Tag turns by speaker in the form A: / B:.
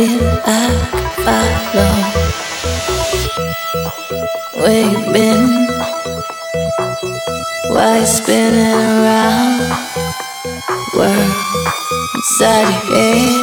A: been I follow? Where you been? Why you spinning around? World inside your head.